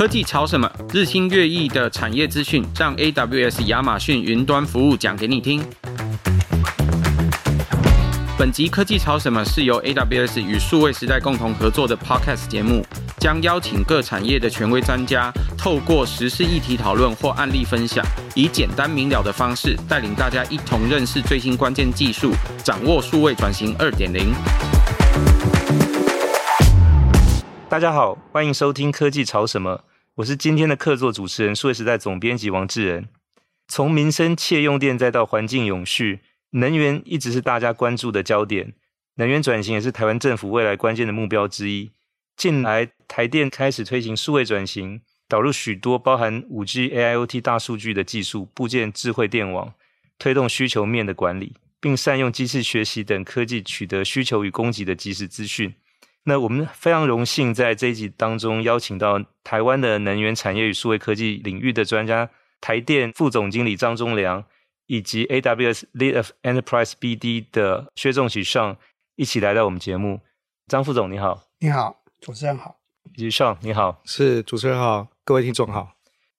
科技潮什么？日新月异的产业资讯，让 AWS 亚马逊云端服务讲给你听。本集科技潮什么是由 AWS 与数位时代共同合作的 Podcast 节目，将邀请各产业的权威专家，透过时事议题讨论或案例分享，以简单明了的方式，带领大家一同认识最新关键技术，掌握数位转型二点零。大家好，欢迎收听科技潮什么，我是今天的客座主持人，数位时代总编辑王志仁。从民生切用电，再到环境永续。能源一直是大家关注的焦点，能源转型也是台湾政府未来关键的目标之一。近来，台电开始推行数位转型，导入许多包含五 G、AIoT 大数据的技术，部件智慧电网，推动需求面的管理，并善用机器学习等科技取得需求与供给的即时资讯。那我们非常荣幸在这一集当中邀请到台湾的能源产业与数位科技领域的专家，台电副总经理张忠良。以及 AWS Lead of Enterprise BD 的薛仲启 Sean 一起来到我们节目。张副总你好，你好，主持人好。以及 Sean 你好，是主持人好，各位听众好。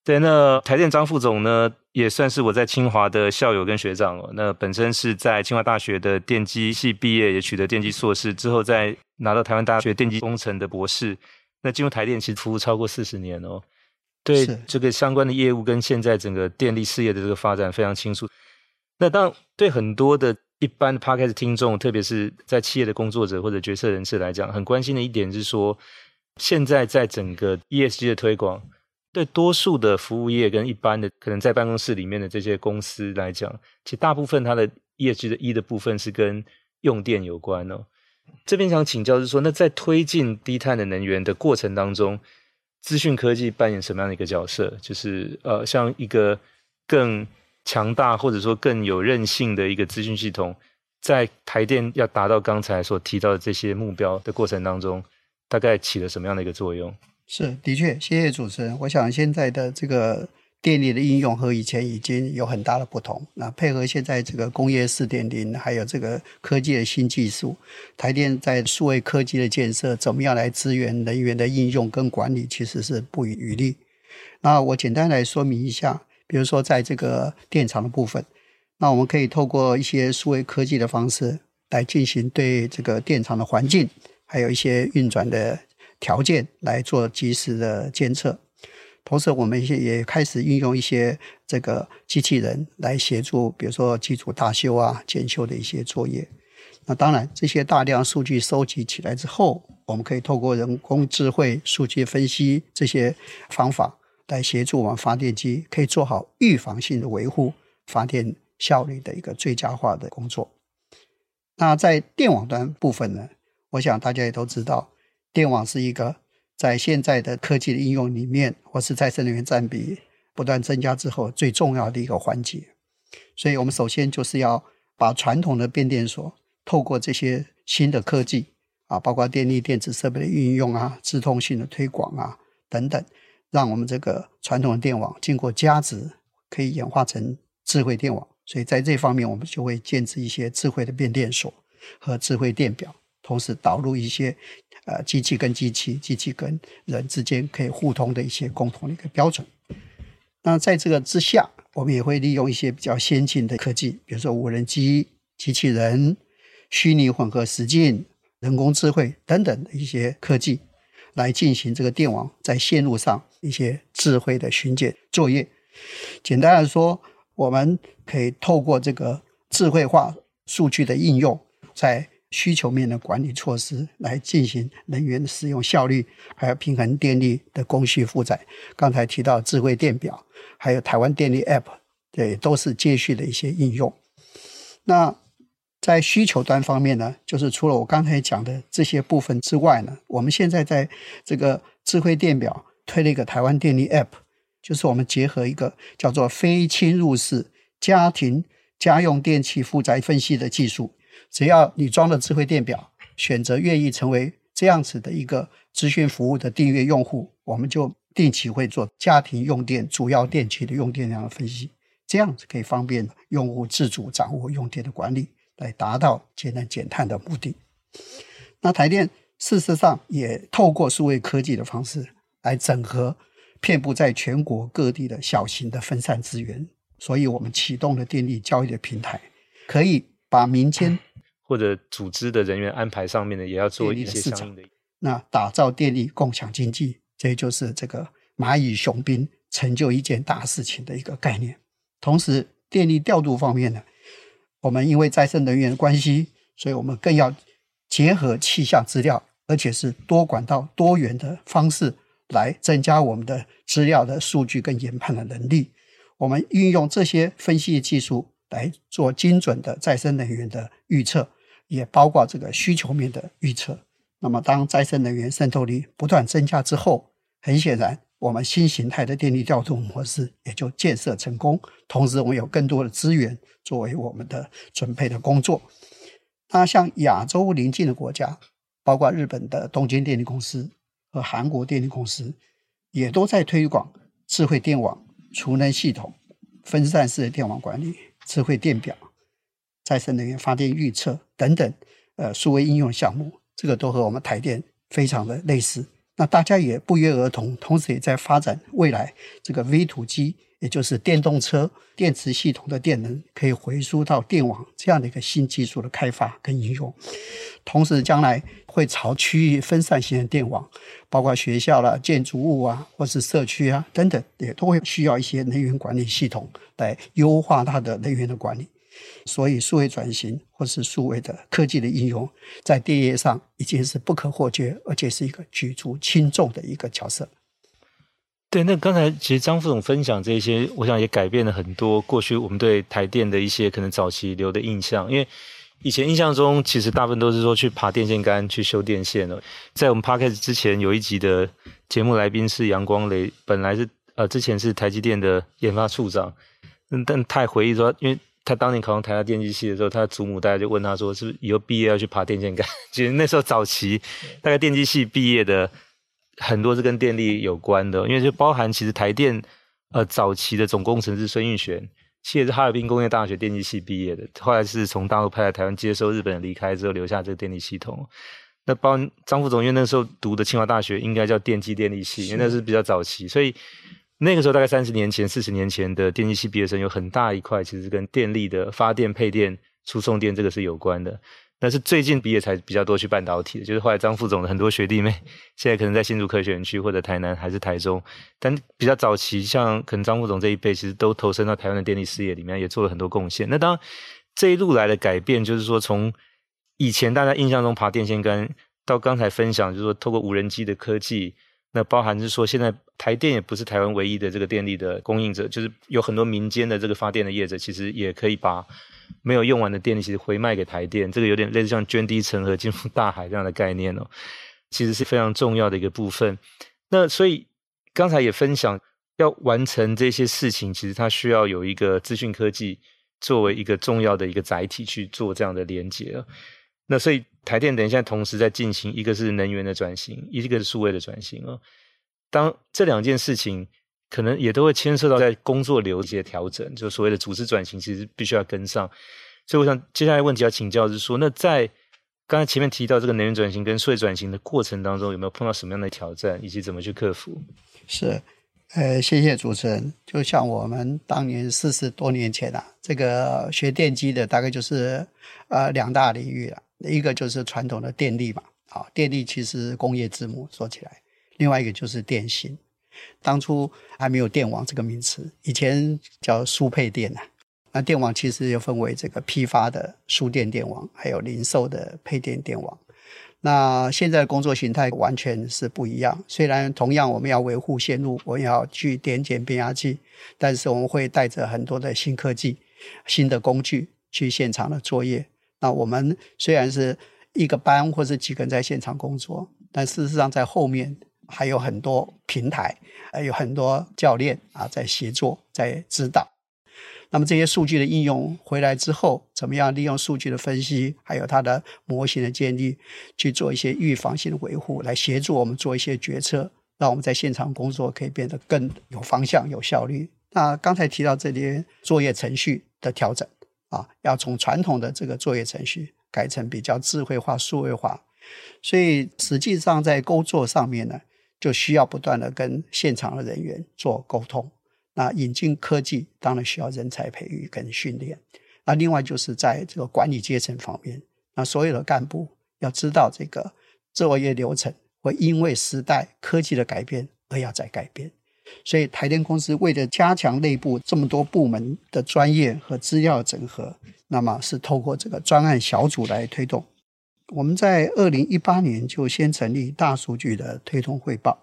对，那台电张副总呢，也算是我在清华的校友跟学长哦。那本身是在清华大学的电机系毕业，也取得电机硕士，之后再拿到台湾大学电机工程的博士。那进入台电其实服务超过四十年哦。对这个相关的业务跟现在整个电力事业的这个发展非常清楚。那当然，对很多的一般的 Podcast 听众，特别是在企业的工作者或者决策人士来讲，很关心的一点是说，现在在整个 ESG 的推广，对多数的服务业跟一般的可能在办公室里面的这些公司来讲，其实大部分它的业绩的一的部分是跟用电有关哦。这边想请教是说，那在推进低碳的能源的过程当中，资讯科技扮演什么样的一个角色？就是呃，像一个更强大或者说更有韧性的一个资讯系统，在台电要达到刚才所提到的这些目标的过程当中，大概起了什么样的一个作用？是，的确，谢谢主持人。我想现在的这个电力的应用和以前已经有很大的不同。那配合现在这个工业四点零，还有这个科技的新技术，台电在数位科技的建设，怎么样来支援能源的应用跟管理，其实是不遗余力。那我简单来说明一下。比如说，在这个电厂的部分，那我们可以透过一些数位科技的方式来进行对这个电厂的环境，还有一些运转的条件来做及时的监测。同时，我们也开始运用一些这个机器人来协助，比如说机组大修啊、检修的一些作业。那当然，这些大量数据收集起来之后，我们可以透过人工智慧、数据分析这些方法。来协助我们发电机可以做好预防性的维护，发电效率的一个最佳化的工作。那在电网端部分呢，我想大家也都知道，电网是一个在现在的科技的应用里面，或是再生能源占比不断增加之后最重要的一个环节。所以我们首先就是要把传统的变电所透过这些新的科技啊，包括电力电子设备的运用啊、自动性的推广啊等等。让我们这个传统的电网经过加值，可以演化成智慧电网。所以在这方面，我们就会建置一些智慧的变电所和智慧电表，同时导入一些呃机器跟机器、机器跟人之间可以互通的一些共同的一个标准。那在这个之下，我们也会利用一些比较先进的科技，比如说无人机、机器人、虚拟混合实境、人工智慧等等的一些科技。来进行这个电网在线路上一些智慧的巡检作业。简单来说，我们可以透过这个智慧化数据的应用，在需求面的管理措施来进行能源的使用效率，还有平衡电力的供需负载。刚才提到智慧电表，还有台湾电力 App，对，都是接续的一些应用。那在需求端方面呢，就是除了我刚才讲的这些部分之外呢，我们现在在这个智慧电表推了一个台湾电力 App，就是我们结合一个叫做非侵入式家庭家用电器负载分析的技术。只要你装了智慧电表，选择愿意成为这样子的一个资讯服务的订阅用户，我们就定期会做家庭用电主要电器的用电量的分析，这样子可以方便用户自主掌握用电的管理。来达到节能减碳的目的。那台电事实上也透过数位科技的方式来整合遍布在全国各地的小型的分散资源，所以我们启动了电力交易的平台，可以把民间或者组织的人员安排上面呢也要做一些相应的。那打造电力共享经济，这就是这个蚂蚁雄兵成就一件大事情的一个概念。同时，电力调度方面呢，我们因为再生能源的关系，所以我们更要结合气象资料，而且是多管道、多元的方式来增加我们的资料的数据跟研判的能力。我们运用这些分析技术来做精准的再生能源的预测，也包括这个需求面的预测。那么，当再生能源渗透率不断增加之后，很显然，我们新形态的电力调度模式也就建设成功。同时，我们有更多的资源作为我们的准备的工作。那像亚洲邻近的国家，包括日本的东京电力公司和韩国电力公司，也都在推广智慧电网、储能系统、分散式的电网管理、智慧电表、再生能源发电预测等等，呃，数位应用项目。这个都和我们台电非常的类似，那大家也不约而同，同时也在发展未来这个 V 土机也就是电动车电池系统的电能可以回输到电网这样的一个新技术的开发跟应用。同时，将来会朝区域分散型的电网，包括学校啦、建筑物啊，或是社区啊等等，也都会需要一些能源管理系统来优化它的能源的管理。所以，数位转型或是数位的科技的应用，在电业上已经是不可或缺，而且是一个举足轻重的一个角色。对，那刚才其实张副总分享这些，我想也改变了很多过去我们对台电的一些可能早期留的印象。因为以前印象中，其实大部分都是说去爬电线杆、去修电线了。在我们 Podcast 之前有一集的节目来宾是杨光雷，本来是呃之前是台积电的研发处长，但太回忆说，因为他当年考上台大电机系的时候，他的祖母大家就问他说：“是不是以后毕业要去爬电线杆？” 其实那时候早期，大概电机系毕业的很多是跟电力有关的，因为就包含其实台电呃早期的总工程师孙运璇，其实是哈尔滨工业大学电机系毕业的，后来是从大陆派来台湾接收日本人离开之后留下这个电力系统。那包括张副总，因为那时候读的清华大学应该叫电机电力系，因为那是比较早期，所以。那个时候大概三十年前、四十年前的电机系毕业生有很大一块，其实跟电力的发电、配电、输送电这个是有关的。但是最近毕业才比较多去半导体的，就是后来张副总的很多学弟妹，现在可能在新竹科学园区或者台南还是台中。但比较早期，像可能张副总这一辈，其实都投身到台湾的电力事业里面，也做了很多贡献。那当这一路来的改变，就是说从以前大家印象中爬电线杆，到刚才分享，就是说透过无人机的科技。那包含是说，现在台电也不是台湾唯一的这个电力的供应者，就是有很多民间的这个发电的业者，其实也可以把没有用完的电力其实回卖给台电，这个有点类似像涓滴成河进入大海这样的概念哦，其实是非常重要的一个部分。那所以刚才也分享，要完成这些事情，其实它需要有一个资讯科技作为一个重要的一个载体去做这样的连接。那所以台电等一下同时在进行，一个是能源的转型，一个是数位的转型啊。当这两件事情可能也都会牵涉到在工作流一些调整，就所谓的组织转型，其实必须要跟上。所以我想接下来问题要请教是说，那在刚才前面提到这个能源转型跟数位转型的过程当中，有没有碰到什么样的挑战，以及怎么去克服？是。呃，谢谢主持人。就像我们当年四十多年前啊，这个学电机的大概就是呃两大领域了，一个就是传统的电力嘛，啊，电力其实工业之母说起来，另外一个就是电信。当初还没有电网这个名词，以前叫输配电啊。那电网其实又分为这个批发的输电电网，还有零售的配电电网。那现在工作形态完全是不一样。虽然同样我们要维护线路，我们要去点检变压器，但是我们会带着很多的新科技、新的工具去现场的作业。那我们虽然是一个班或是几个人在现场工作，但事实上在后面还有很多平台，还有很多教练啊在协作、在指导。那么这些数据的应用回来之后，怎么样利用数据的分析，还有它的模型的建立，去做一些预防性的维护，来协助我们做一些决策，让我们在现场工作可以变得更有方向、有效率。那刚才提到这些作业程序的调整啊，要从传统的这个作业程序改成比较智慧化、数位化，所以实际上在工作上面呢，就需要不断的跟现场的人员做沟通。那引进科技当然需要人才培育跟训练。那另外就是在这个管理阶层方面，那所有的干部要知道这个作业流程会因为时代科技的改变而要再改变。所以台电公司为了加强内部这么多部门的专业和资料整合，那么是透过这个专案小组来推动。我们在二零一八年就先成立大数据的推动汇报，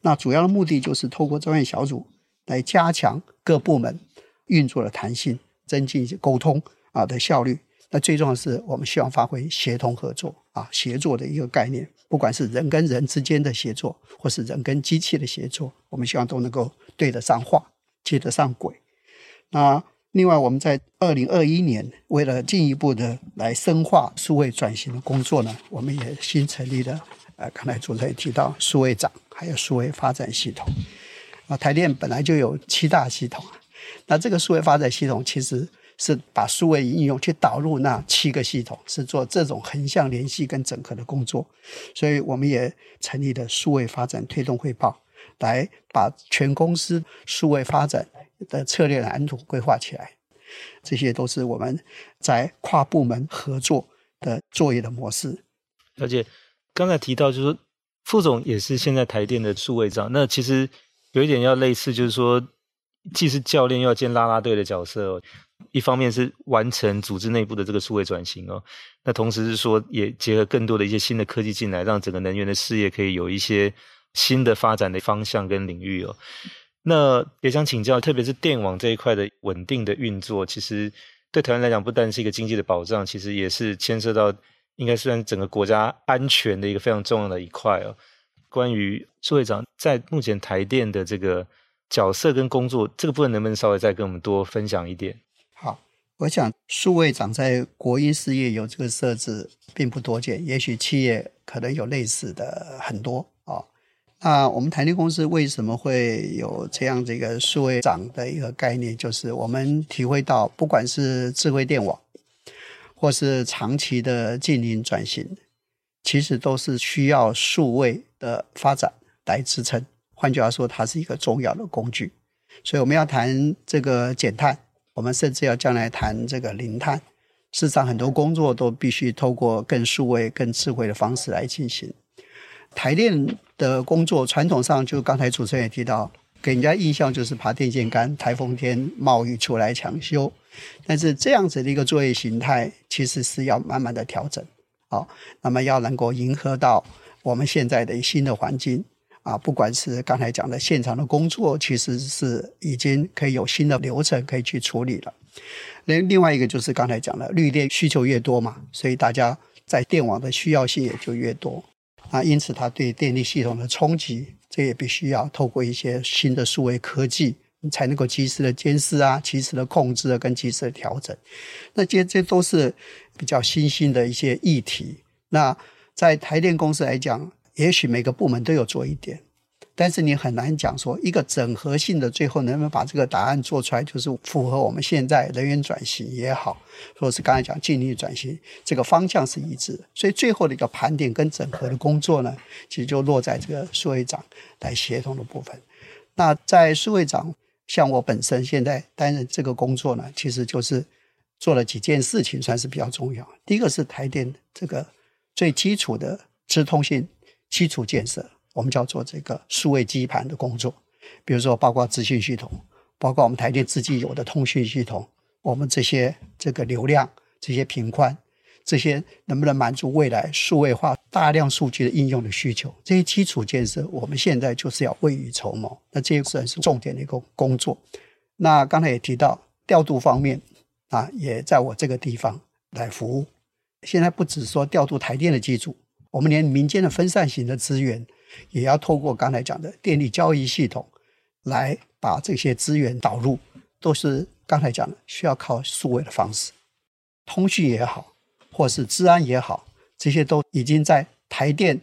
那主要的目的就是透过专案小组来加强各部门运作的弹性，增进沟通啊的效率。那最重要的是，我们希望发挥协同合作啊协作的一个概念，不管是人跟人之间的协作，或是人跟机器的协作，我们希望都能够对得上话，接得上轨。那另外，我们在二零二一年，为了进一步的来深化数位转型的工作呢，我们也新成立了，呃，刚才主持人提到数位长，还有数位发展系统。啊，台电本来就有七大系统，那这个数位发展系统其实。是把数位应用去导入那七个系统，是做这种横向联系跟整合的工作，所以我们也成立了数位发展推动汇报，来把全公司数位发展的策略蓝图规划起来。这些都是我们在跨部门合作的作业的模式。而且刚才提到，就是副总也是现在台电的数位长，那其实有一点要类似，就是说既是教练又要兼拉拉队的角色。一方面是完成组织内部的这个数位转型哦，那同时是说也结合更多的一些新的科技进来，让整个能源的事业可以有一些新的发展的方向跟领域哦。那也想请教，特别是电网这一块的稳定的运作，其实对台湾来讲，不但是一个经济的保障，其实也是牵涉到应该算整个国家安全的一个非常重要的一块哦。关于苏会长在目前台电的这个角色跟工作这个部分，能不能稍微再跟我们多分享一点？我想数位长在国营事业有这个设置并不多见，也许企业可能有类似的很多啊、哦。那我们台电公司为什么会有这样这个数位长的一个概念？就是我们体会到，不管是智慧电网，或是长期的净零转型，其实都是需要数位的发展来支撑。换句话说，它是一个重要的工具。所以我们要谈这个减碳。我们甚至要将来谈这个零碳，事实上很多工作都必须透过更数位、更智慧的方式来进行。台电的工作传统上，就刚才主持人也提到，给人家印象就是爬电线杆、台风天冒雨出来抢修。但是这样子的一个作业形态，其实是要慢慢的调整。好，那么要能够迎合到我们现在的新的环境。啊，不管是刚才讲的现场的工作，其实是已经可以有新的流程可以去处理了。另另外一个就是刚才讲的绿电需求越多嘛，所以大家在电网的需要性也就越多。啊，因此它对电力系统的冲击，这也必须要透过一些新的数位科技，才能够及时的监视啊，及时的控制啊，跟及时的调整。那这这都是比较新兴的一些议题。那在台电公司来讲，也许每个部门都有做一点，但是你很难讲说一个整合性的最后能不能把这个答案做出来，就是符合我们现在人员转型也好，或者是刚才讲尽力转型这个方向是一致的。所以最后的一个盘点跟整合的工作呢，其实就落在这个数位长来协同的部分。那在数位长，像我本身现在担任这个工作呢，其实就是做了几件事情，算是比较重要。第一个是台电这个最基础的直通信。基础建设，我们叫做这个数位基盘的工作，比如说包括资讯系统，包括我们台电自己有的通讯系统，我们这些这个流量、这些频宽，这些能不能满足未来数位化大量数据的应用的需求？这些基础建设，我们现在就是要未雨绸缪。那这些算是重点的一个工作。那刚才也提到调度方面啊，也在我这个地方来服务。现在不只说调度台电的机组。我们连民间的分散型的资源，也要透过刚才讲的电力交易系统，来把这些资源导入，都是刚才讲的需要靠数位的方式，通讯也好，或是治安也好，这些都已经在台电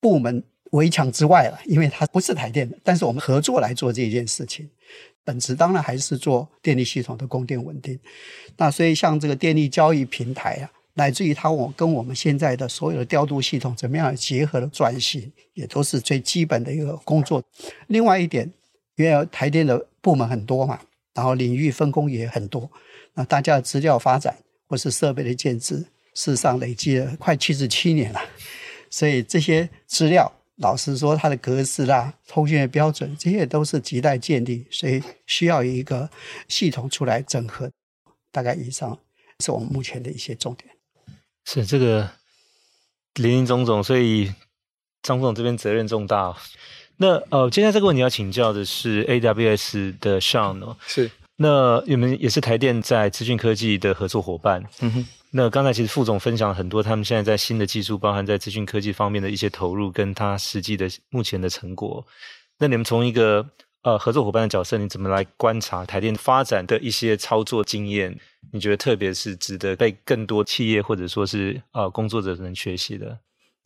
部门围墙之外了，因为它不是台电的，但是我们合作来做这件事情，本质当然还是做电力系统的供电稳定。那所以像这个电力交易平台啊。乃至于它我跟我们现在的所有的调度系统怎么样结合的转型，也都是最基本的一个工作。另外一点，因为台电的部门很多嘛，然后领域分工也很多，那大家的资料发展或是设备的建置，事实上累积了快七十七年了，所以这些资料。老实说，它的格式啦、通讯的标准，这些都是亟待建立，所以需要一个系统出来整合。大概以上是我们目前的一些重点。是这个林林总总，所以张副总这边责任重大。那呃，接下来这个问题要请教的是 AWS 的 Sean 哦，是。那你们也是台电在资讯科技的合作伙伴。嗯哼。那刚才其实副总分享了很多，他们现在在新的技术，包含在资讯科技方面的一些投入，跟他实际的目前的成果。那你们从一个呃合作伙伴的角色，你怎么来观察台电发展的一些操作经验？你觉得特别是值得被更多企业或者说是呃工作者能学习的？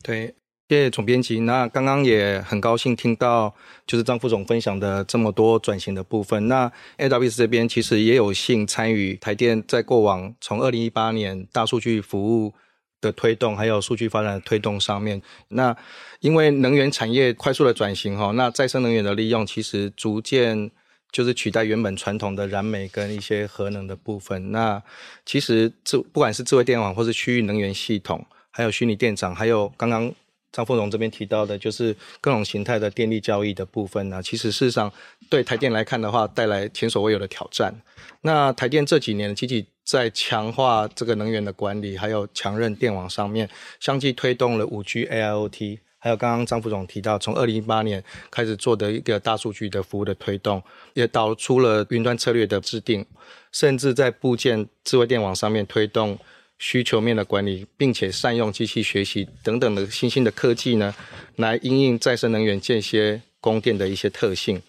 对。谢谢总编辑。那刚刚也很高兴听到，就是张副总分享的这么多转型的部分。那 AWS 这边其实也有幸参与台电在过往从二零一八年大数据服务的推动，还有数据发展的推动上面。那因为能源产业快速的转型哈，那再生能源的利用其实逐渐就是取代原本传统的燃煤跟一些核能的部分。那其实智不管是智慧电网，或是区域能源系统，还有虚拟电厂，还有刚刚。张凤荣这边提到的，就是各种形态的电力交易的部分呢，其实事实上对台电来看的话，带来前所未有的挑战。那台电这几年积极在强化这个能源的管理，还有强韧电网上面，相继推动了五 G、AIoT，还有刚刚张副总提到，从二零一八年开始做的一个大数据的服务的推动，也导出了云端策略的制定，甚至在部件智慧电网上面推动。需求面的管理，并且善用机器学习等等的新兴的科技呢，来应应再生能源间歇供电的一些特性。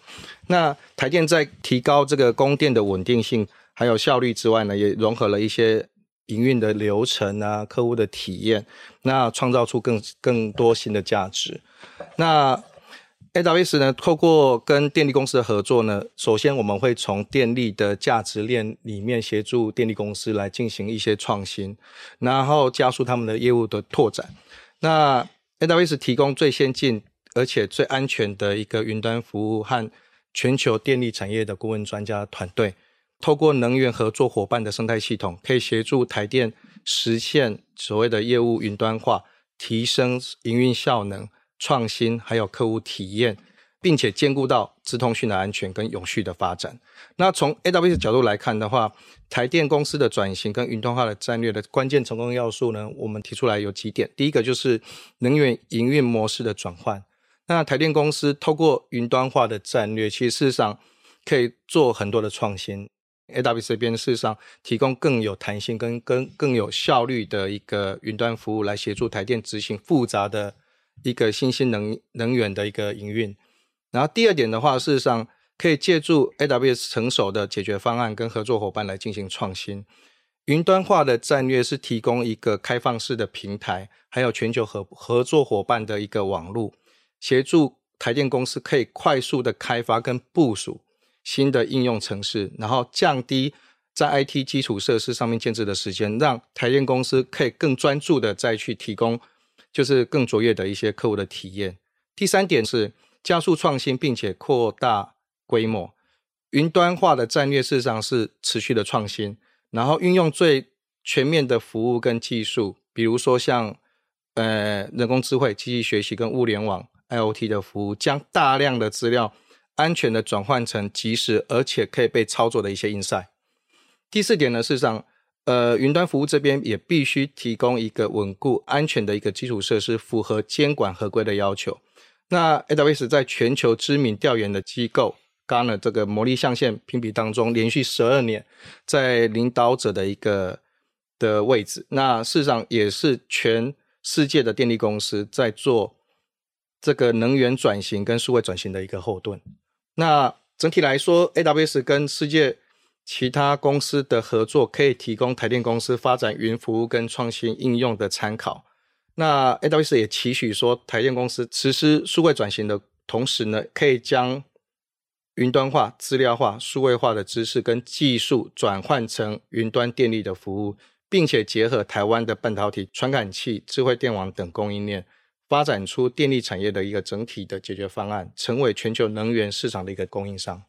那台电在提高这个供电的稳定性还有效率之外呢，也融合了一些营运的流程啊、客户的体验，那创造出更更多新的价值。那 AWS 呢，透过跟电力公司的合作呢，首先我们会从电力的价值链里面协助电力公司来进行一些创新，然后加速他们的业务的拓展。那 AWS 提供最先进而且最安全的一个云端服务和全球电力产业的顾问专家团队，透过能源合作伙伴的生态系统，可以协助台电实现所谓的业务云端化，提升营运效能。创新还有客户体验，并且兼顾到资通讯的安全跟永续的发展。那从 AWS 角度来看的话，台电公司的转型跟云端化的战略的关键成功要素呢，我们提出来有几点。第一个就是能源营运模式的转换。那台电公司透过云端化的战略，其实事实上可以做很多的创新。AWS 这边事实上提供更有弹性跟更更有效率的一个云端服务，来协助台电执行复杂的。一个新兴能能源的一个营运，然后第二点的话，事实上可以借助 AWS 成熟的解决方案跟合作伙伴来进行创新。云端化的战略是提供一个开放式的平台，还有全球合合作伙伴的一个网络，协助台电公司可以快速的开发跟部署新的应用程式，然后降低在 IT 基础设施上面建置的时间，让台电公司可以更专注的再去提供。就是更卓越的一些客户的体验。第三点是加速创新，并且扩大规模。云端化的战略事实上是持续的创新，然后运用最全面的服务跟技术，比如说像呃人工智慧、机器学习跟物联网 IoT 的服务，将大量的资料安全的转换成即时而且可以被操作的一些 insight。第四点呢，事实上。呃，云端服务这边也必须提供一个稳固、安全的一个基础设施，符合监管合规的要求。那 AWS 在全球知名调研的机构 garner 这个魔力象限评比当中，连续十二年在领导者的一个的位置。那事实上也是全世界的电力公司在做这个能源转型跟数位转型的一个后盾。那整体来说，AWS 跟世界其他公司的合作可以提供台电公司发展云服务跟创新应用的参考。那 AWS 也期许说，台电公司实施数位转型的同时呢，可以将云端化、资料化、数位化的知识跟技术转换成云端电力的服务，并且结合台湾的半导体、传感器、智慧电网等供应链，发展出电力产业的一个整体的解决方案，成为全球能源市场的一个供应商。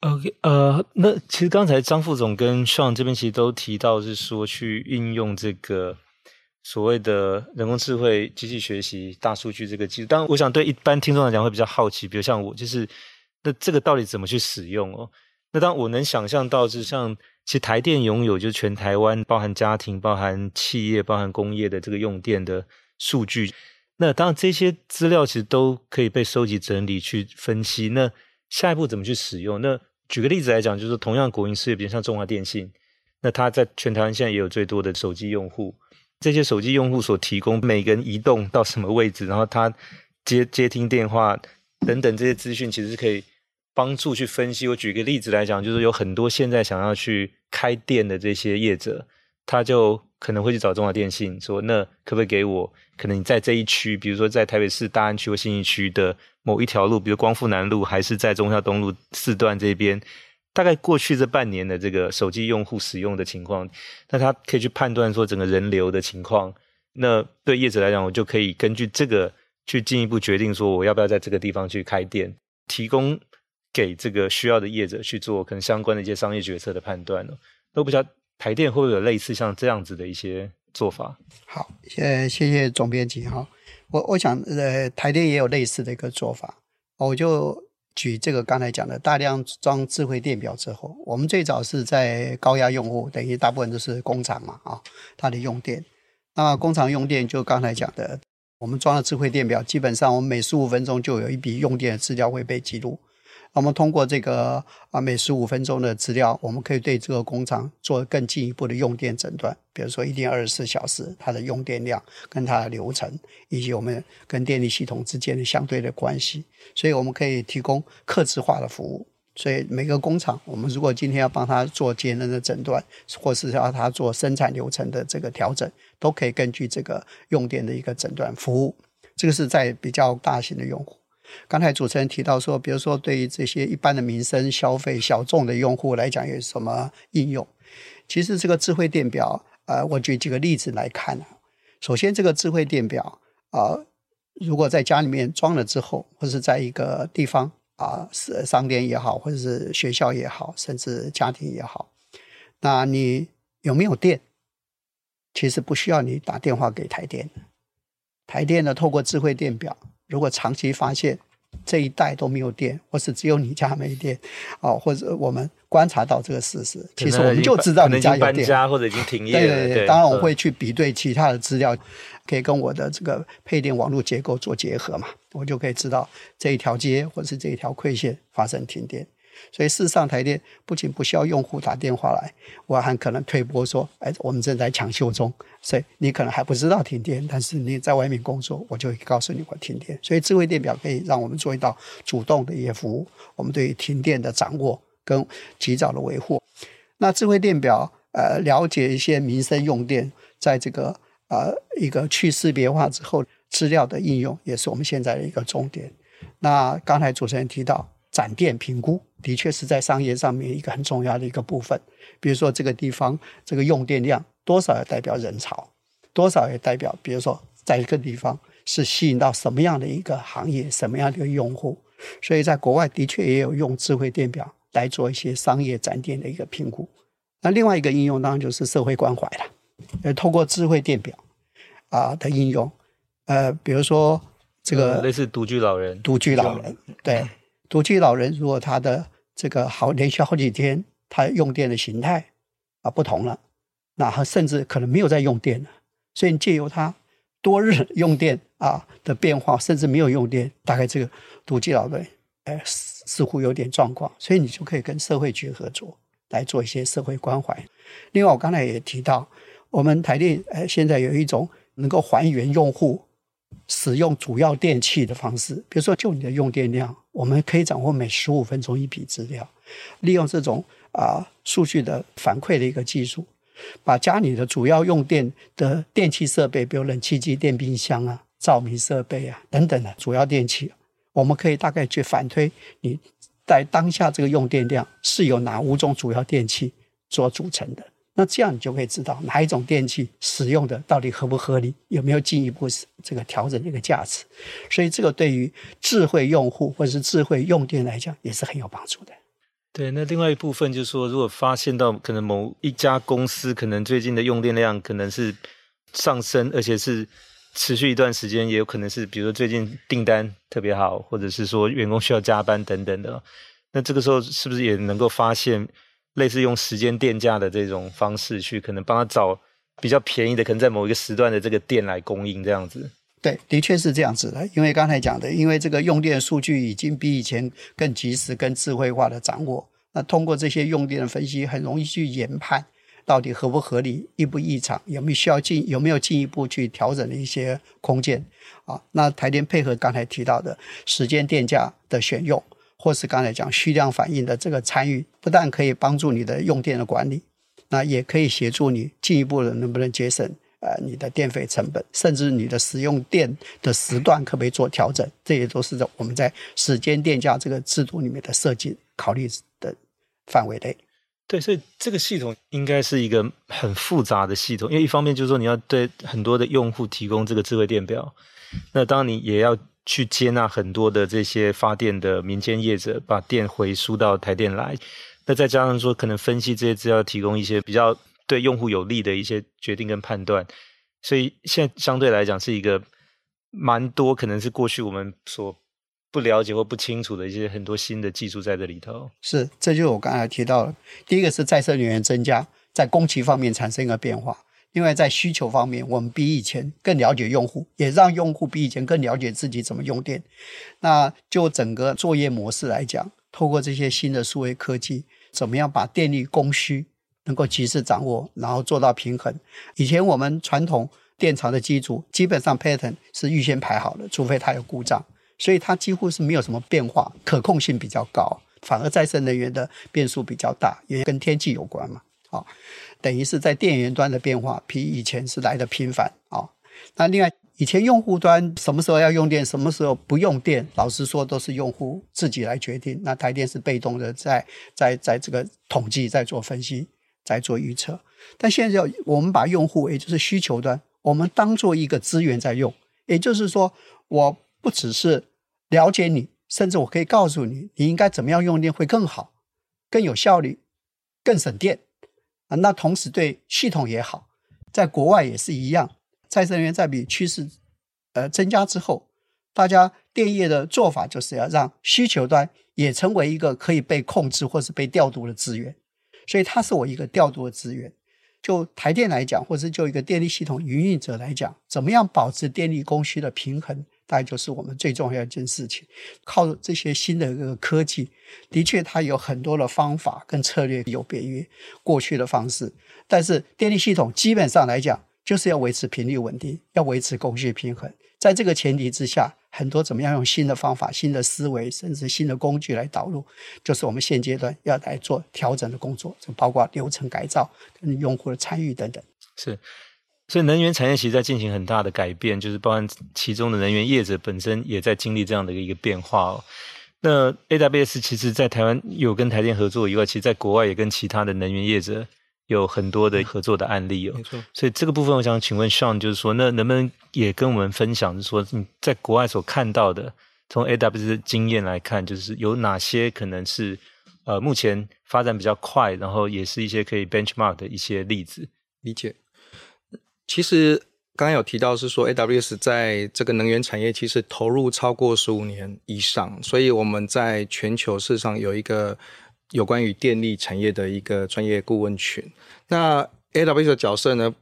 OK，呃，那其实刚才张副总跟 Sean 这边其实都提到，是说去运用这个所谓的人工智慧、机器学习、大数据这个技术。当然，我想对一般听众来讲会比较好奇，比如像我，就是那这个到底怎么去使用哦？那当我能想象到，是像其实台电拥有就是全台湾包含家庭、包含企业、包含工业的这个用电的数据。那当然这些资料其实都可以被收集整理去分析。那下一步怎么去使用？那举个例子来讲，就是同样国营事业，比如像中华电信，那它在全台湾现在也有最多的手机用户。这些手机用户所提供每个人移动到什么位置，然后他接接听电话等等这些资讯，其实是可以帮助去分析。我举个例子来讲，就是有很多现在想要去开店的这些业者，他就可能会去找中华电信说：“那可不可以给我？可能你在这一区，比如说在台北市大安区或信义区的。”某一条路，比如光复南路，还是在忠孝东路四段这边，大概过去这半年的这个手机用户使用的情况，那他可以去判断说整个人流的情况。那对业者来讲，我就可以根据这个去进一步决定说，我要不要在这个地方去开店，提供给这个需要的业者去做可能相关的一些商业决策的判断呢？都不知道台电会不会有类似像这样子的一些做法？好，谢谢谢总编辑哈。我我想，呃，台电也有类似的一个做法。我就举这个刚才讲的，大量装智慧电表之后，我们最早是在高压用户，等于大部分都是工厂嘛，啊，它的用电。那工厂用电就刚才讲的，我们装了智慧电表，基本上我们每十五分钟就有一笔用电的资料会被记录。我们通过这个啊，每十五分钟的资料，我们可以对这个工厂做更进一步的用电诊断。比如说，一天二十四小时它的用电量跟它的流程，以及我们跟电力系统之间的相对的关系，所以我们可以提供客制化的服务。所以每个工厂，我们如果今天要帮他做节能的诊断，或是要他做生产流程的这个调整，都可以根据这个用电的一个诊断服务。这个是在比较大型的用户。刚才主持人提到说，比如说对于这些一般的民生消费小众的用户来讲，有什么应用？其实这个智慧电表，呃，我举几个例子来看。首先，这个智慧电表啊，如果在家里面装了之后，或是在一个地方啊，是商店也好，或者是学校也好，甚至家庭也好，那你有没有电？其实不需要你打电话给台电。台电呢，透过智慧电表。如果长期发现这一带都没有电，或是只有你家没电，哦，或者我们观察到这个事实，其实我们就知道你家有电，家或者已经停业了。对对对，对当然我会去比对其他的资料，可以跟我的这个配电网络结构做结合嘛，我就可以知道这一条街或是这一条馈线发生停电。所以事实上，台电不仅不需要用户打电话来，我还可能推播说：“哎，我们正在抢修中。”所以你可能还不知道停电，但是你在外面工作，我就会告诉你我停电。所以智慧电表可以让我们做一道主动的一些服务，我们对于停电的掌握跟及早的维护。那智慧电表呃，了解一些民生用电，在这个呃一个去识别化之后，资料的应用也是我们现在的一个重点。那刚才主持人提到展电评估。的确是在商业上面一个很重要的一个部分，比如说这个地方这个用电量多少也代表人潮，多少也代表，比如说在一个地方是吸引到什么样的一个行业，什么样的一个用户，所以在国外的确也有用智慧电表来做一些商业展店的一个评估。那另外一个应用当然就是社会关怀了，呃，通过智慧电表啊的应用，呃，比如说这个类似独居老人，独居老人，对，独居老人如果他的这个好连续好几天，它用电的形态啊不同了，那它甚至可能没有在用电了。所以你借由它多日 用电啊的变化，甚至没有用电，大概这个独居老人哎似乎有点状况，所以你就可以跟社会局合作来做一些社会关怀。另外，我刚才也提到，我们台电呃现在有一种能够还原用户使用主要电器的方式，比如说就你的用电量。我们可以掌握每十五分钟一笔资料，利用这种啊、数据的反馈的一个技术，把家里的主要用电的电器设备，比如冷气机、电冰箱啊、照明设备啊等等的主要电器，我们可以大概去反推你在当下这个用电量是由哪五种主要电器所组成的。那这样你就可以知道哪一种电器使用的到底合不合理，有没有进一步这个调整这个价值。所以这个对于智慧用户或者是智慧用电来讲也是很有帮助的。对，那另外一部分就是说，如果发现到可能某一家公司可能最近的用电量可能是上升，而且是持续一段时间，也有可能是比如说最近订单特别好，或者是说员工需要加班等等的，那这个时候是不是也能够发现？类似用时间电价的这种方式去，可能帮他找比较便宜的，可能在某一个时段的这个电来供应这样子。对，的确是这样子的。因为刚才讲的，因为这个用电数据已经比以前更及时、更智慧化的掌握。那通过这些用电的分析，很容易去研判到底合不合理、异不异常，有没有需要进、有没有进一步去调整的一些空间啊？那台电配合刚才提到的时间电价的选用。或是刚才讲虚量反应的这个参与，不但可以帮助你的用电的管理，那也可以协助你进一步的能不能节省呃你的电费成本，甚至你的使用电的时段可不可以做调整，这也都是在我们在时间电价这个制度里面的设计考虑的范围内。对，所以这个系统应该是一个很复杂的系统，因为一方面就是说你要对很多的用户提供这个智慧电表，那当你也要。去接纳很多的这些发电的民间业者，把电回输到台电来。那再加上说，可能分析这些资料，提供一些比较对用户有利的一些决定跟判断。所以现在相对来讲，是一个蛮多可能是过去我们所不了解或不清楚的一些很多新的技术在这里头。是，这就是我刚才提到的，第一个是再生能源增加，在供给方面产生一个变化。另外，在需求方面，我们比以前更了解用户，也让用户比以前更了解自己怎么用电。那就整个作业模式来讲，透过这些新的数位科技，怎么样把电力供需能够及时掌握，然后做到平衡。以前我们传统电厂的机组基本上 pattern 是预先排好的，除非它有故障，所以它几乎是没有什么变化，可控性比较高。反而再生能源的变数比较大，因为跟天气有关嘛。好。等于是在电源端的变化比以前是来得频繁啊、哦。那另外，以前用户端什么时候要用电，什么时候不用电，老实说都是用户自己来决定。那台电是被动的在，在在在这个统计，在做分析，在做预测。但现在我们把用户，也就是需求端，我们当做一个资源在用。也就是说，我不只是了解你，甚至我可以告诉你，你应该怎么样用电会更好、更有效率、更省电。啊，那同时对系统也好，在国外也是一样。再生能源占比趋势呃增加之后，大家电业的做法就是要让需求端也成为一个可以被控制或是被调度的资源。所以它是我一个调度的资源。就台电来讲，或是就一个电力系统营运者来讲，怎么样保持电力供需的平衡？大概就是我们最重要一件事情。靠这些新的这个科技，的确它有很多的方法跟策略有别于过去的方式。但是电力系统基本上来讲，就是要维持频率稳定，要维持供需平衡。在这个前提之下，很多怎么样用新的方法、新的思维，甚至新的工具来导入，就是我们现阶段要来做调整的工作，就包括流程改造跟用户的参与等等。是。所以能源产业其实在进行很大的改变，就是包含其中的能源业者本身也在经历这样的一个变化哦。那 AWS 其实，在台湾有跟台电合作以外，其实在国外也跟其他的能源业者有很多的合作的案例哦。没错。所以这个部分，我想请问 Sean，就是说，那能不能也跟我们分享，就是说你在国外所看到的，从 AWS 的经验来看，就是有哪些可能是呃目前发展比较快，然后也是一些可以 benchmark 的一些例子？理解。其实刚刚有提到是说，AWS 在这个能源产业其实投入超过十五年以上，所以我们在全球市场有一个有关于电力产业的一个专业顾问群。那 AWS 的角色呢，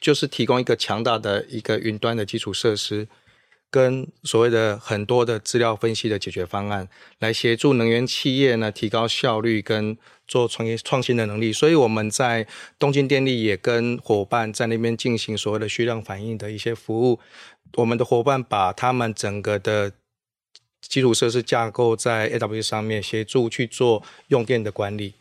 就是提供一个强大的一个云端的基础设施。跟所谓的很多的资料分析的解决方案，来协助能源企业呢提高效率跟做创业创新的能力。所以我们在东京电力也跟伙伴在那边进行所谓的虚量反应的一些服务。我们的伙伴把他们整个的基础设施架构在 AWS 上面，协助去做用电的管理。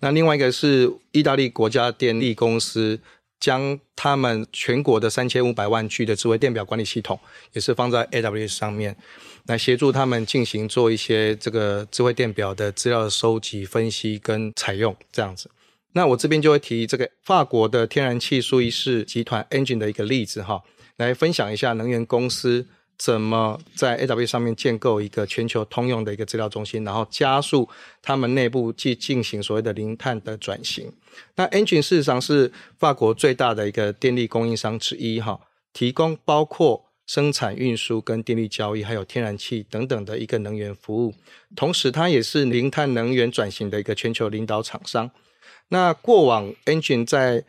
那另外一个是意大利国家电力公司。将他们全国的三千五百万具的智慧电表管理系统，也是放在 AWS 上面，来协助他们进行做一些这个智慧电表的资料收集、分析跟采用这样子。那我这边就会提这个法国的天然气苏伊士集团 Engie 的一个例子哈，来分享一下能源公司怎么在 AW 上面建构一个全球通用的一个资料中心，然后加速他们内部去进行所谓的零碳的转型。那 Engie 事实上是法国最大的一个电力供应商之一哈，提供包括生产、运输跟电力交易，还有天然气等等的一个能源服务。同时，它也是零碳能源转型的一个全球领导厂商。那过往 Engine 在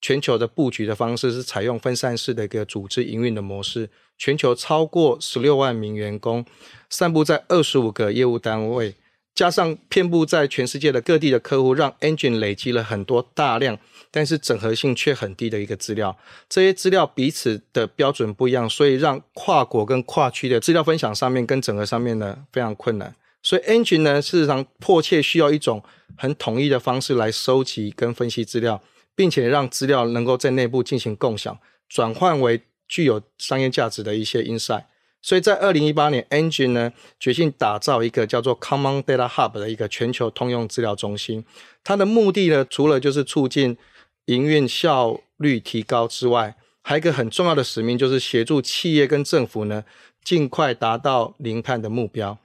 全球的布局的方式是采用分散式的一个组织营运的模式，全球超过十六万名员工，散布在二十五个业务单位，加上遍布在全世界的各地的客户，让 Engine 累积了很多大量，但是整合性却很低的一个资料。这些资料彼此的标准不一样，所以让跨国跟跨区的资料分享上面跟整合上面呢非常困难。所以 Engine 呢，事实上迫切需要一种很统一的方式来收集跟分析资料，并且让资料能够在内部进行共享，转换为具有商业价值的一些 insight。所以在二零一八年，Engie 呢决心打造一个叫做 Common Data Hub 的一个全球通用资料中心。它的目的呢，除了就是促进营运效率提高之外，还有一个很重要的使命，就是协助企业跟政府呢尽快达到零碳的目标。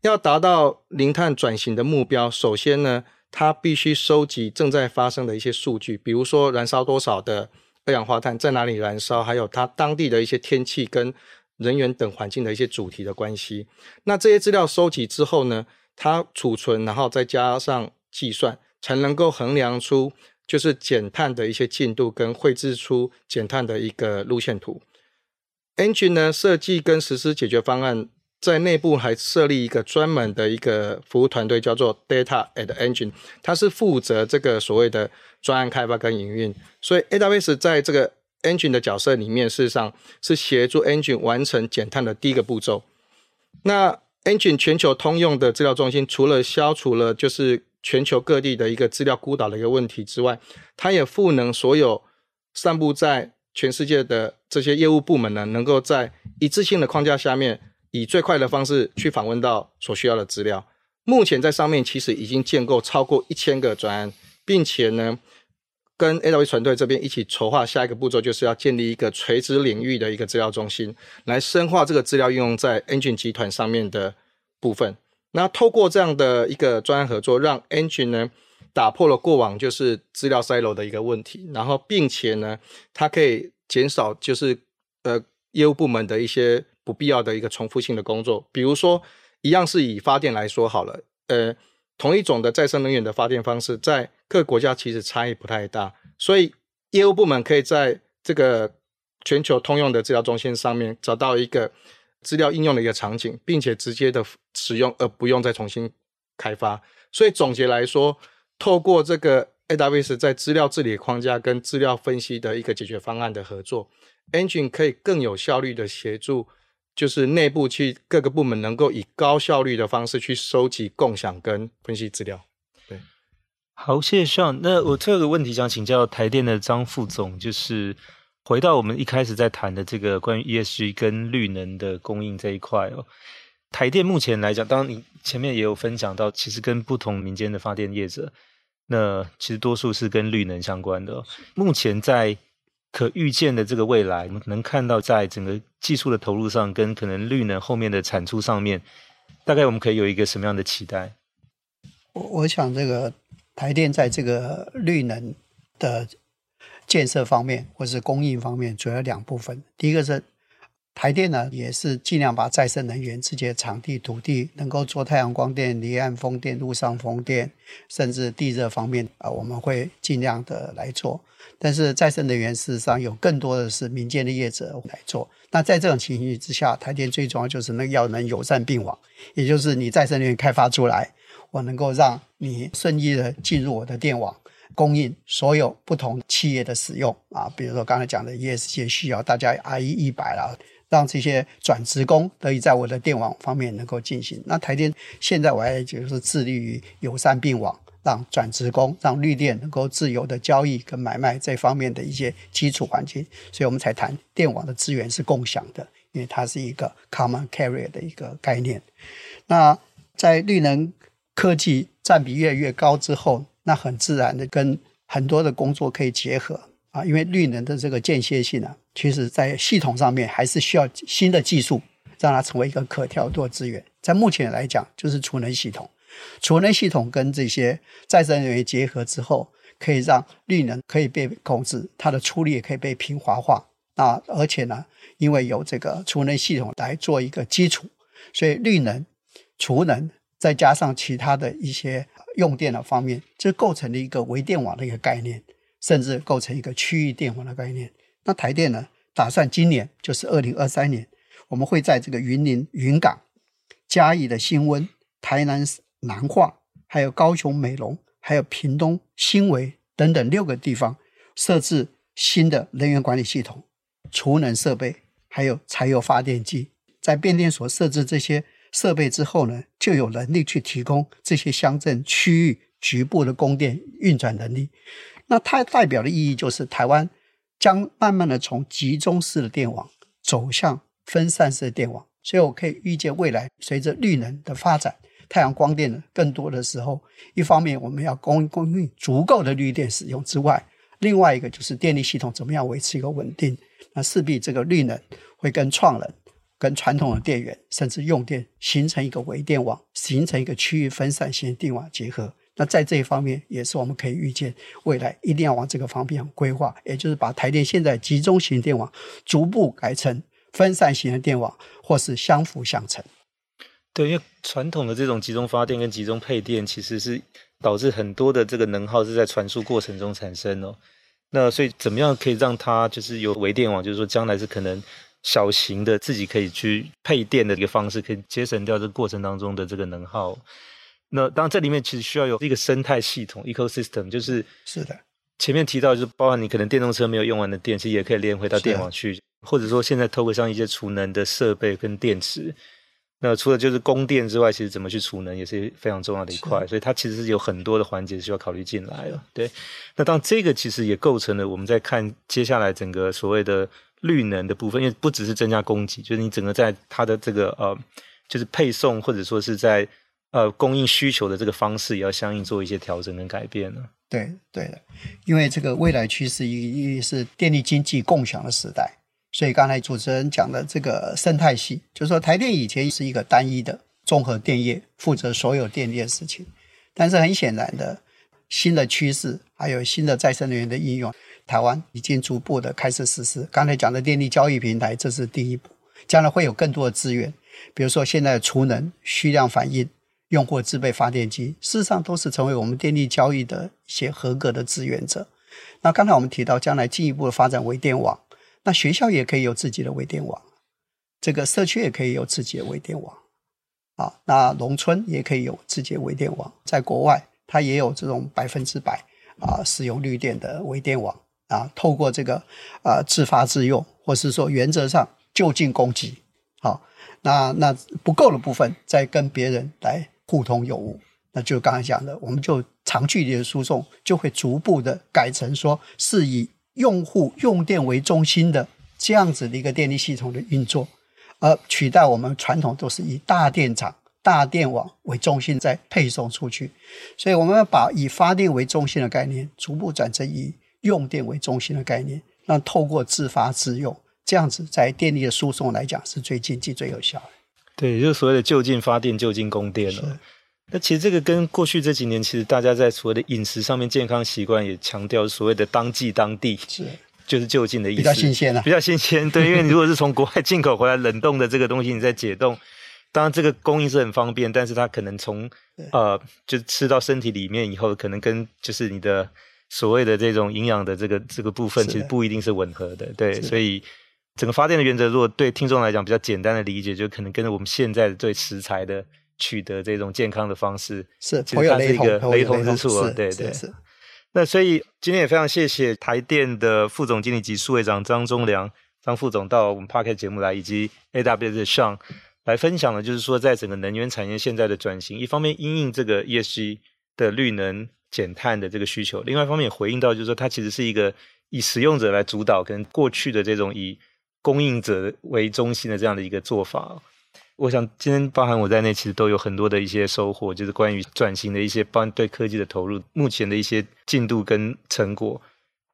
要达到零碳转型的目标，首先呢，它必须收集正在发生的一些数据，比如说燃烧多少的二氧化碳，在哪里燃烧，还有它当地的一些天气跟人员等环境的一些主题的关系。那这些资料收集之后呢，它储存，然后再加上计算，才能够衡量出就是减碳的一些进度，跟绘制出减碳的一个路线图。Engine 呢，设计跟实施解决方案。在内部还设立一个专门的一个服务团队，叫做 Data at Engine，它是负责这个所谓的专案开发跟营运。所以 AWS 在这个 Engine 的角色里面，事实上是协助 Engine 完成减碳的第一个步骤。那 Engine 全球通用的资料中心，除了消除了就是全球各地的一个资料孤岛的一个问题之外，它也赋能所有散布在全世界的这些业务部门呢，能够在一致性的框架下面。以最快的方式去访问到所需要的资料。目前在上面其实已经建构超过一千个专案，并且呢，跟 AWS 团队这边一起筹划下一个步骤，就是要建立一个垂直领域的一个资料中心，来深化这个资料应用在 Engine 集团上面的部分。那透过这样的一个专案合作，让 Engine 呢打破了过往就是资料 silo 的一个问题，然后并且呢，它可以减少就是呃业务部门的一些。不必要的一个重复性的工作，比如说，一样是以发电来说好了，呃，同一种的再生能源的发电方式，在各国家其实差异不太大，所以业务部门可以在这个全球通用的资料中心上面找到一个资料应用的一个场景，并且直接的使用，而不用再重新开发。所以总结来说，透过这个 AWS 在资料治理框架跟资料分析的一个解决方案的合作，Engine 可以更有效率的协助。就是内部去各个部门能够以高效率的方式去收集、共享跟分析资料。对，好，谢谢 Sean。那我这个问题想请教台电的张副总，就是回到我们一开始在谈的这个关于 ESG 跟绿能的供应这一块哦。台电目前来讲，当然你前面也有分享到，其实跟不同民间的发电业者，那其实多数是跟绿能相关的哦。目前在可预见的这个未来，我们能看到在整个技术的投入上，跟可能绿能后面的产出上面，大概我们可以有一个什么样的期待？我我想，这个台电在这个绿能的建设方面，或是供应方面，主要两部分。第一个是。台电呢，也是尽量把再生能源这些场地、土地能够做太阳光电、离岸风电、陆上风电，甚至地热方面啊，我们会尽量的来做。但是再生能源事实上有更多的是民间的业者来做。那在这种情形之下，台电最重要就是那个要能友善并网，也就是你再生能源开发出来，我能够让你顺利的进入我的电网，供应所有不同企业的使用啊。比如说刚才讲的 ESG 需要大家 IE 一百了。让这些转职工得以在我的电网方面能够进行。那台电现在我还就是致力于友善并网，让转职工、让绿电能够自由的交易跟买卖这方面的一些基础环境。所以我们才谈电网的资源是共享的，因为它是一个 common carrier 的一个概念。那在绿能科技占比越来越高之后，那很自然的跟很多的工作可以结合啊，因为绿能的这个间歇性啊，其实在系统上面还是需要新的技术，让它成为一个可调度资源。在目前来讲，就是储能系统，储能系统跟这些再生能源结合之后，可以让绿能可以被控制，它的出力也可以被平滑化。那而且呢，因为有这个储能系统来做一个基础，所以绿能、储能再加上其他的一些用电的方面，这构成了一个微电网的一个概念，甚至构成一个区域电网的概念。那台电呢，打算今年就是二零二三年，我们会在这个云林云港、嘉义的新温、台南南化，还有高雄美浓，还有屏东新围等等六个地方设置新的能源管理系统。储能设备还有柴油发电机，在变电所设置这些设备之后呢，就有能力去提供这些乡镇区域局部的供电运转能力。那它代表的意义就是，台湾将慢慢的从集中式的电网走向分散式的电网。所以我可以预见未来随着绿能的发展，太阳光电更多的时候，一方面我们要供供应足够的绿电使用之外，另外一个就是电力系统怎么样维持一个稳定。那势必这个绿能会跟创能、跟传统的电源甚至用电形成一个微电网，形成一个区域分散型电网结合。那在这一方面，也是我们可以预见未来一定要往这个方面规划，也就是把台电现在集中型电网逐步改成分散型的电网，或是相辅相成。对，因为传统的这种集中发电跟集中配电，其实是导致很多的这个能耗是在传输过程中产生哦。那所以怎么样可以让它就是有微电网，就是说将来是可能小型的自己可以去配电的一个方式，可以节省掉这个过程当中的这个能耗。那当然这里面其实需要有一个生态系统 （ecosystem），就是是的，前面提到就是包含你可能电动车没有用完的电，其实也可以连回到电网去，或者说现在透过像一些储能的设备跟电池。那除了就是供电之外，其实怎么去储能也是非常重要的一块，所以它其实是有很多的环节需要考虑进来了。对，那当这个其实也构成了我们在看接下来整个所谓的绿能的部分，因为不只是增加供给，就是你整个在它的这个呃，就是配送或者说是在呃供应需求的这个方式，也要相应做一些调整跟改变呢。对，对的，因为这个未来趋势一是电力经济共享的时代。所以刚才主持人讲的这个生态系，就是说台电以前是一个单一的综合电业，负责所有电力的事情。但是很显然的，新的趋势还有新的再生能源的应用，台湾已经逐步的开始实施。刚才讲的电力交易平台，这是第一步，将来会有更多的资源，比如说现在的储能、需量反应、用户自备发电机，事实上都是成为我们电力交易的一些合格的志愿者。那刚才我们提到，将来进一步的发展微电网。那学校也可以有自己的微电网，这个社区也可以有自己的微电网，啊，那农村也可以有自己的微电网。在国外，它也有这种百分之百啊使用绿电的微电网啊，透过这个啊自发自用，或是说原则上就近供给，好，那那不够的部分再跟别人来互通有无，那就刚才讲的，我们就长距离的输送就会逐步的改成说是以。用户用电为中心的这样子的一个电力系统的运作，而取代我们传统都是以大电厂、大电网为中心再配送出去，所以我们要把以发电为中心的概念，逐步转成以用电为中心的概念，那透过自发自用，这样子在电力的输送来讲是最经济、最有效的。对，就是所谓的就近发电、就近供电了。那其实这个跟过去这几年，其实大家在所谓的饮食上面健康习惯也强调所谓的当季当地，是 就是就近的意思，比较新鲜啊，比较新鲜。对，因为你如果是从国外进口回来冷冻的这个东西，你再解冻，当然这个供应是很方便，但是它可能从呃就吃到身体里面以后，可能跟就是你的所谓的这种营养的这个这个部分，其实不一定是吻合的。对，所以整个发电的原则，如果对听众来讲比较简单的理解，就可能跟我们现在的对食材的。取得这种健康的方式是，其实它是一个雷同之处，对对。那所以今天也非常谢谢台电的副总经理及数位长张忠良张副总到我们 Podcast 节目来，以及 AWS 的 Sean 来分享的，就是说在整个能源产业现在的转型，一方面因应这个 ESG 的绿能减碳的这个需求，另外一方面也回应到就是说它其实是一个以使用者来主导，跟过去的这种以供应者为中心的这样的一个做法。我想今天包含我在内，其实都有很多的一些收获，就是关于转型的一些，帮对科技的投入，目前的一些进度跟成果。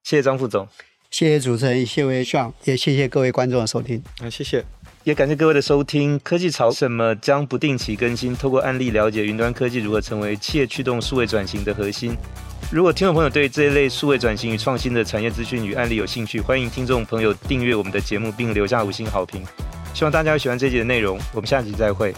谢谢张副总，谢谢主持人，谢谢也谢谢各位观众的收听。啊，谢谢，也感谢各位的收听。科技潮什么将不定期更新，透过案例了解云端科技如何成为企业驱动数位转型的核心。如果听众朋友对这一类数位转型与创新的产业资讯与案例有兴趣，欢迎听众朋友订阅我们的节目，并留下五星好评。希望大家喜欢这集的内容，我们下集再会。